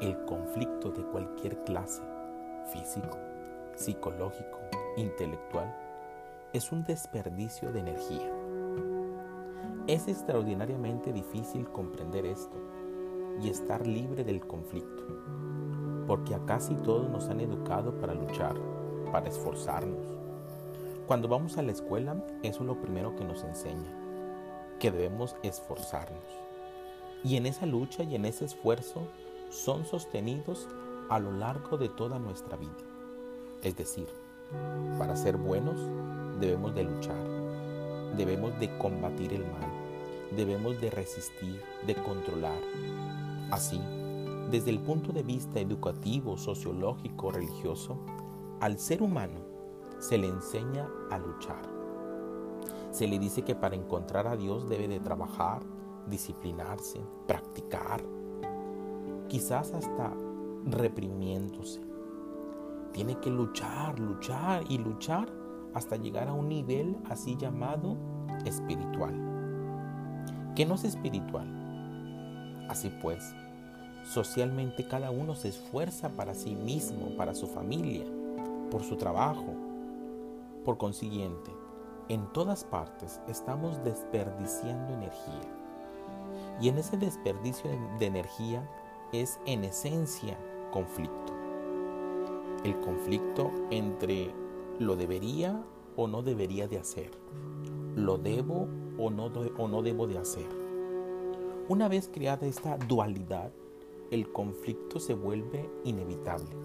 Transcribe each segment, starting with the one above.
el conflicto de cualquier clase, físico, psicológico, intelectual, es un desperdicio de energía. Es extraordinariamente difícil comprender esto y estar libre del conflicto, porque a casi todos nos han educado para luchar, para esforzarnos. Cuando vamos a la escuela, eso es lo primero que nos enseña, que debemos esforzarnos. Y en esa lucha y en ese esfuerzo son sostenidos a lo largo de toda nuestra vida. Es decir, para ser buenos debemos de luchar, debemos de combatir el mal, debemos de resistir, de controlar. Así, desde el punto de vista educativo, sociológico, religioso, al ser humano se le enseña a luchar. Se le dice que para encontrar a Dios debe de trabajar, disciplinarse, practicar, quizás hasta reprimiéndose. Tiene que luchar, luchar y luchar hasta llegar a un nivel así llamado espiritual. ¿Qué no es espiritual? Así pues, socialmente cada uno se esfuerza para sí mismo, para su familia, por su trabajo. Por consiguiente, en todas partes estamos desperdiciando energía. Y en ese desperdicio de energía es en esencia conflicto. El conflicto entre lo debería o no debería de hacer, lo debo o no, o no debo de hacer. Una vez creada esta dualidad, el conflicto se vuelve inevitable.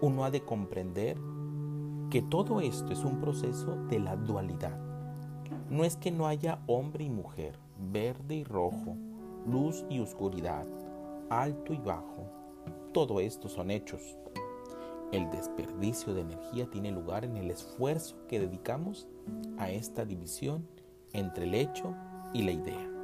Uno ha de comprender que todo esto es un proceso de la dualidad. No es que no haya hombre y mujer, verde y rojo, luz y oscuridad, alto y bajo. Todo esto son hechos. El desperdicio de energía tiene lugar en el esfuerzo que dedicamos a esta división entre el hecho y la idea.